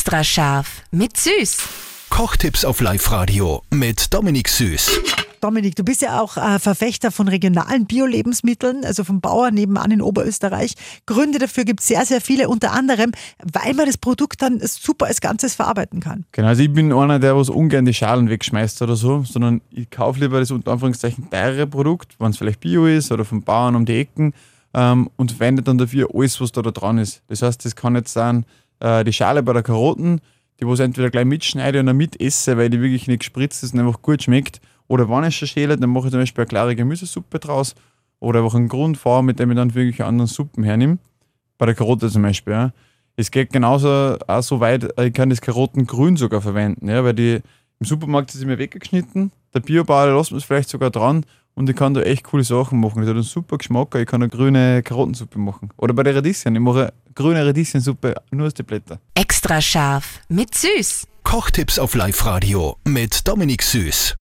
Extra scharf mit Süß. Kochtipps auf Live-Radio mit Dominik Süß. Dominik, du bist ja auch äh, Verfechter von regionalen Bio-Lebensmitteln, also vom Bauern nebenan in Oberösterreich. Gründe dafür gibt es sehr, sehr viele, unter anderem, weil man das Produkt dann super als Ganzes verarbeiten kann. Genau, also ich bin einer, der was ungern die Schalen wegschmeißt oder so, sondern ich kaufe lieber das unter Anführungszeichen teure Produkt, wenn es vielleicht Bio ist oder vom Bauern um die Ecken ähm, und verwende dann dafür alles, was da, da dran ist. Das heißt, das kann jetzt sein, äh, die Schale bei der Karotten, die was entweder gleich mitschneide oder mit esse, weil die wirklich nicht gespritzt ist und einfach gut schmeckt oder wenn ich schon schäle, dann mache ich zum Beispiel eine klare Gemüsesuppe draus oder einfach einen Grundform, mit dem ich dann wirklich anderen Suppen hernehme. Bei der Karotte zum Beispiel. Ja. Es geht genauso auch so weit, ich kann das Karottengrün sogar verwenden, ja, weil die im Supermarkt ist immer weggeschnitten. Der Biobauer lässt es vielleicht sogar dran und ich kann da echt coole Sachen machen. Das hat einen super Geschmack. Ich kann eine grüne Karottensuppe machen. Oder bei der Radieschen. Ich mache grüne Radieschensuppe nur aus den Blättern. Extra scharf mit Süß. Kochtipps auf Live-Radio mit Dominik Süß.